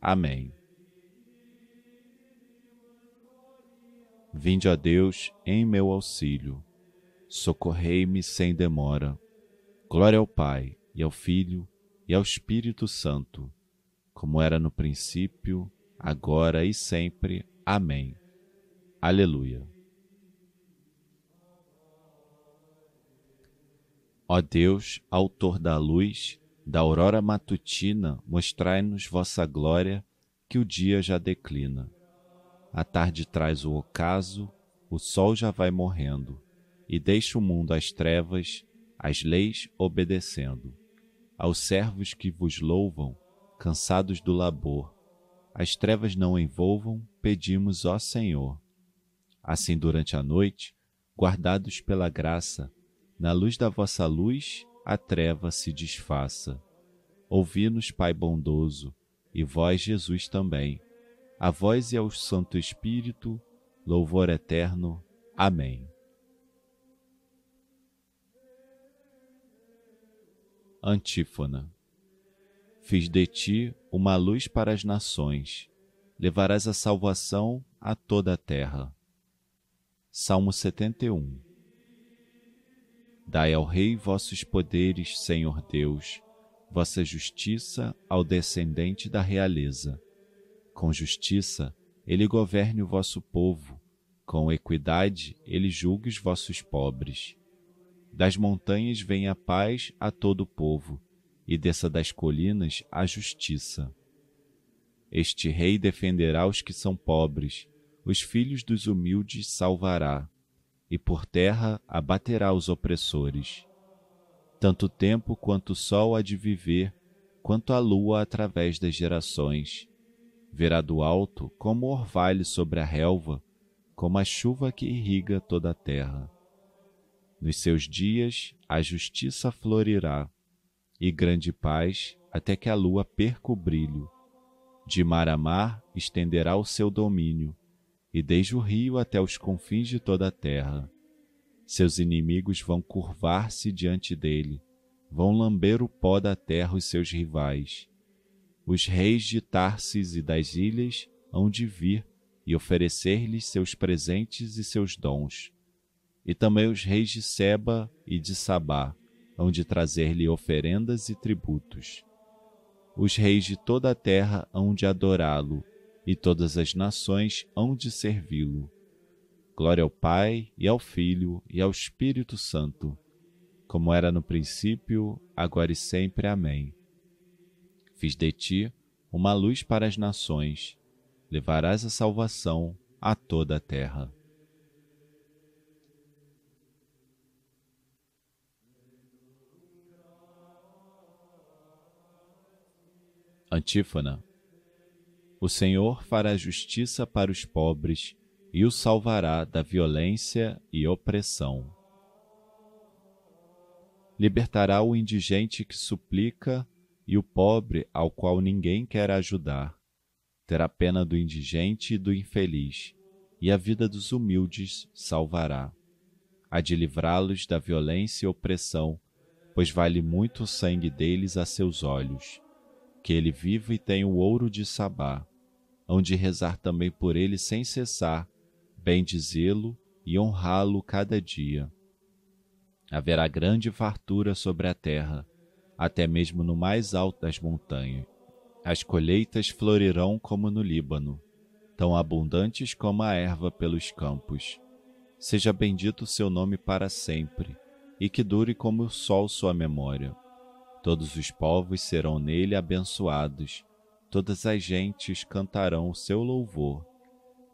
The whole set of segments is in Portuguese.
Amém. Vinde a Deus em meu auxílio, socorrei-me sem demora. Glória ao Pai, e ao Filho, e ao Espírito Santo, como era no princípio, agora e sempre. Amém. Aleluia. Ó Deus, Autor da luz, da aurora matutina, mostrai-nos vossa glória, que o dia já declina. A tarde traz o ocaso, o sol já vai morrendo, e deixa o mundo às trevas, às leis obedecendo. Aos servos que vos louvam, cansados do labor, as trevas não envolvam, pedimos, ó Senhor. Assim, durante a noite, guardados pela graça, na luz da vossa luz, a treva se desfaça. Ouvi-nos, Pai bondoso, e vós, Jesus, também. A vós e ao Santo Espírito, louvor eterno. Amém. Antífona Fiz de ti uma luz para as nações, levarás a salvação a toda a terra. Salmo 71 Dai ao Rei vossos poderes, Senhor Deus, vossa justiça ao descendente da realeza. Com justiça ele governe o vosso povo, com equidade ele julgue os vossos pobres. Das montanhas venha a paz a todo o povo, e desça das colinas a justiça. Este rei defenderá os que são pobres, os filhos dos humildes salvará e por terra abaterá os opressores. Tanto tempo quanto o sol há de viver, quanto a lua através das gerações. Verá do alto como o orvalho sobre a relva, como a chuva que irriga toda a terra. Nos seus dias a justiça florirá, e grande paz até que a lua perca o brilho. De mar a mar estenderá o seu domínio, e desde o rio até os confins de toda a terra. Seus inimigos vão curvar-se diante dele, vão lamber o pó da terra os seus rivais. Os reis de Tarsis e das ilhas hão de vir e oferecer-lhes seus presentes e seus dons. E também os reis de Seba e de Sabá hão de trazer-lhe oferendas e tributos. Os reis de toda a terra hão de adorá-lo e todas as nações hão de servi-lo. Glória ao Pai, e ao Filho, e ao Espírito Santo, como era no princípio, agora e sempre. Amém. Fiz de ti uma luz para as nações, levarás a salvação a toda a terra. Antífona o Senhor fará justiça para os pobres e o salvará da violência e opressão. Libertará o indigente que suplica e o pobre ao qual ninguém quer ajudar. Terá pena do indigente e do infeliz, e a vida dos humildes salvará. Há de livrá-los da violência e opressão, pois vale muito o sangue deles a seus olhos. Que ele viva e tenha o ouro de Sabá, hão de rezar também por ele sem cessar, bendizê-lo e honrá-lo cada dia. Haverá grande fartura sobre a terra, até mesmo no mais alto das montanhas. As colheitas florirão como no Líbano, tão abundantes como a erva pelos campos. Seja bendito o seu nome para sempre, e que dure como o sol sua memória. Todos os povos serão nele abençoados, todas as gentes cantarão o seu louvor.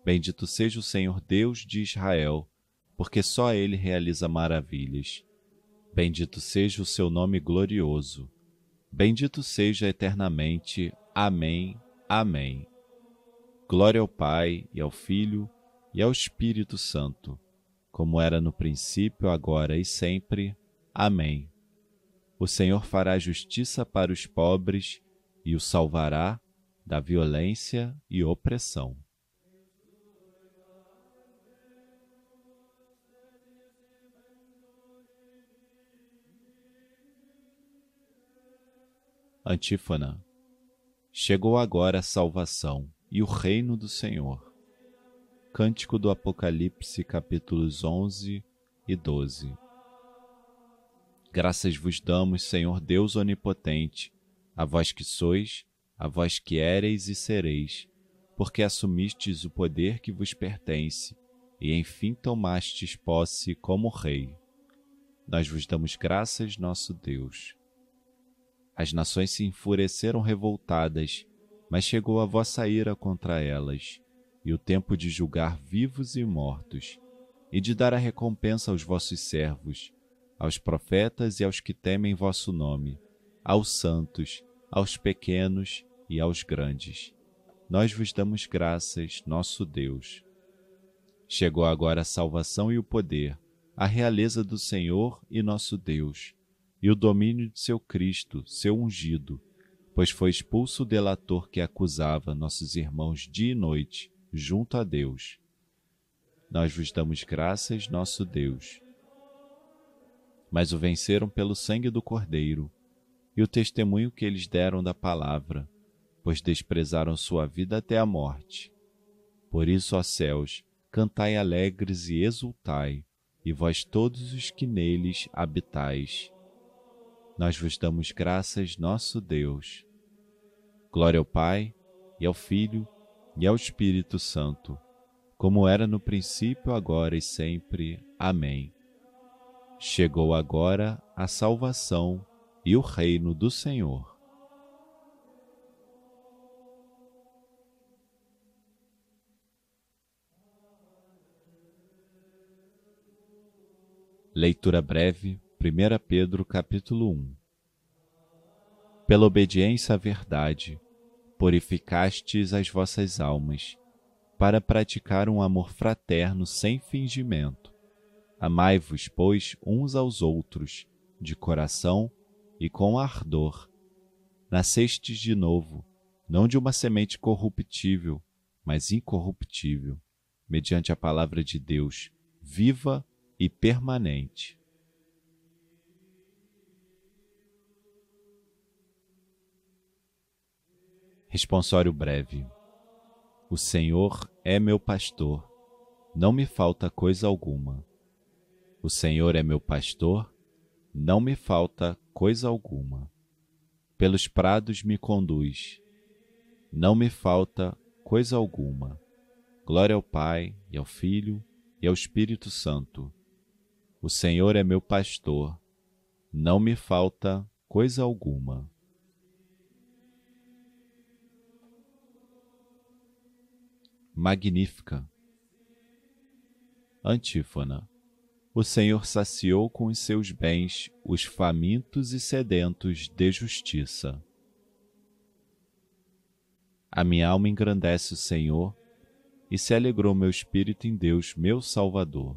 Bendito seja o Senhor Deus de Israel, porque só ele realiza maravilhas. Bendito seja o seu nome glorioso. Bendito seja eternamente. Amém. Amém. Glória ao Pai, e ao Filho, e ao Espírito Santo, como era no princípio, agora e sempre. Amém. O Senhor fará justiça para os pobres e o salvará da violência e opressão. Antífona. Chegou agora a salvação e o reino do Senhor. Cântico do Apocalipse, capítulos 11 e 12. Graças vos damos, Senhor Deus onipotente, a vós que sois, a vós que éreis e sereis, porque assumistes o poder que vos pertence e enfim tomastes posse como Rei. Nós vos damos graças, nosso Deus. As nações se enfureceram revoltadas mas chegou a vossa ira contra elas, e o tempo de julgar vivos e mortos, e de dar a recompensa aos vossos servos, aos profetas e aos que temem vosso nome, aos santos, aos pequenos e aos grandes. Nós vos damos graças, nosso Deus. Chegou agora a salvação e o poder, a realeza do Senhor e nosso Deus, e o domínio de seu Cristo, seu ungido, pois foi expulso o delator que acusava nossos irmãos dia e noite junto a Deus. Nós vos damos graças, nosso Deus. Mas o venceram pelo sangue do Cordeiro e o testemunho que eles deram da palavra, pois desprezaram sua vida até a morte. Por isso, ó céus, cantai alegres e exultai, e vós todos os que neles habitais. Nós vos damos graças, nosso Deus. Glória ao Pai, e ao Filho, e ao Espírito Santo, como era no princípio, agora e sempre. Amém. Chegou agora a salvação e o reino do Senhor. Leitura breve, 1 Pedro capítulo 1 Pela obediência à verdade, purificastes as vossas almas, para praticar um amor fraterno sem fingimento. Amai-vos, pois, uns aos outros, de coração e com ardor. Nascestes de novo, não de uma semente corruptível, mas incorruptível, mediante a palavra de Deus, viva e permanente. Responsório breve. O Senhor é meu pastor, não me falta coisa alguma. O Senhor é meu pastor, não me falta coisa alguma. Pelos prados me conduz, não me falta coisa alguma. Glória ao Pai, e ao Filho, e ao Espírito Santo. O Senhor é meu pastor, não me falta coisa alguma. magnífica. Antífona. O Senhor saciou com os seus bens os famintos e sedentos de justiça. A minha alma engrandece o Senhor, e se alegrou meu espírito em Deus, meu Salvador.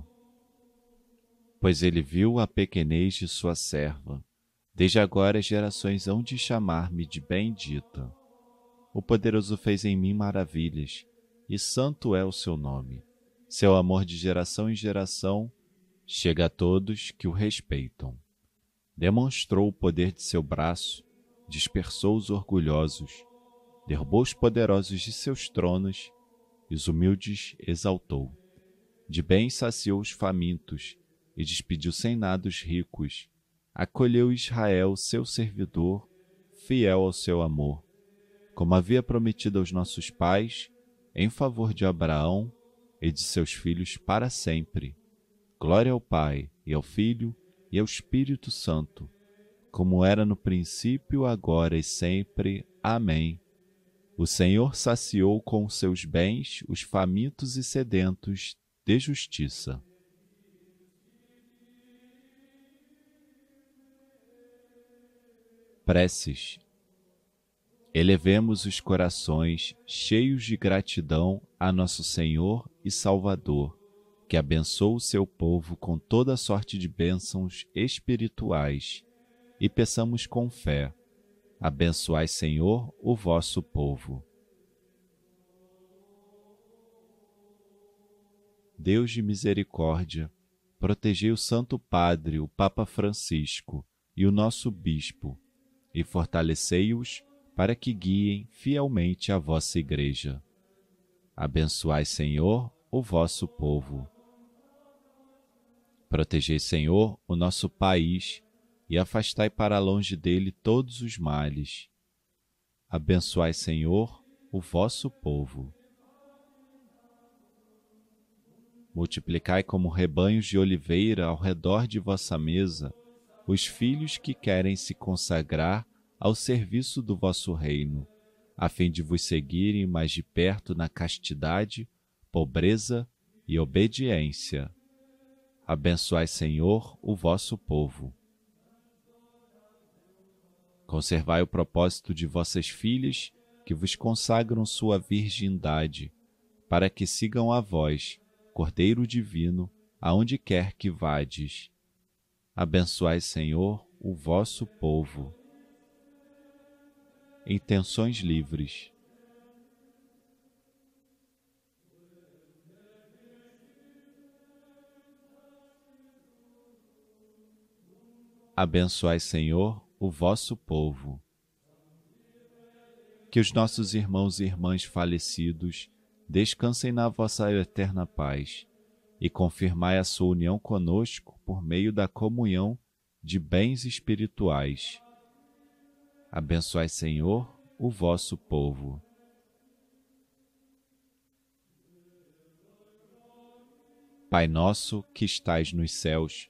Pois ele viu a pequenez de sua serva. Desde agora as gerações hão de chamar-me de bendita. O poderoso fez em mim maravilhas e santo é o seu nome. Seu amor de geração em geração chega a todos que o respeitam. Demonstrou o poder de seu braço, dispersou os orgulhosos, derrubou os poderosos de seus tronos e os humildes exaltou. De bem saciou os famintos e despediu sem nada os ricos. Acolheu Israel, seu servidor, fiel ao seu amor. Como havia prometido aos nossos pais, em favor de Abraão e de seus filhos para sempre. Glória ao Pai, e ao Filho, e ao Espírito Santo, como era no princípio, agora e sempre. Amém. O Senhor saciou com seus bens os famintos e sedentos de justiça. Preces Elevemos os corações cheios de gratidão a nosso Senhor e Salvador, que abençoa o seu povo com toda sorte de bênçãos espirituais, e peçamos com fé: Abençoai, Senhor, o vosso povo. Deus de misericórdia, protegei o Santo Padre, o Papa Francisco, e o nosso Bispo, e fortalecei-os para que guiem fielmente a vossa Igreja. Abençoai, Senhor, o vosso povo. Protegei, Senhor, o nosso país e afastai para longe dele todos os males. Abençoai, Senhor, o vosso povo. Multiplicai como rebanhos de oliveira ao redor de vossa mesa os filhos que querem se consagrar ao serviço do vosso reino, a fim de vos seguirem mais de perto na castidade, pobreza e obediência. Abençoai, Senhor, o vosso povo. Conservai o propósito de vossas filhas que vos consagram sua virgindade, para que sigam a vós, Cordeiro Divino, aonde quer que vades. Abençoai, Senhor, o vosso povo intenções livres. Abençoai, Senhor, o vosso povo. Que os nossos irmãos e irmãs falecidos descansem na vossa eterna paz e confirmai a sua união conosco por meio da comunhão de bens espirituais Abençoai, Senhor, o vosso povo. Pai nosso que estais nos céus,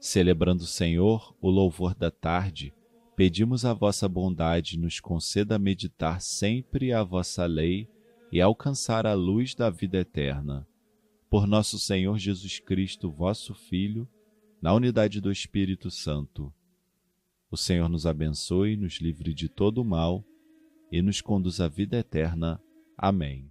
Celebrando o Senhor o louvor da tarde, pedimos a vossa bondade nos conceda meditar sempre a vossa lei e alcançar a luz da vida eterna. Por nosso Senhor Jesus Cristo, vosso Filho, na unidade do Espírito Santo. O Senhor nos abençoe, nos livre de todo o mal e nos conduz à vida eterna. Amém.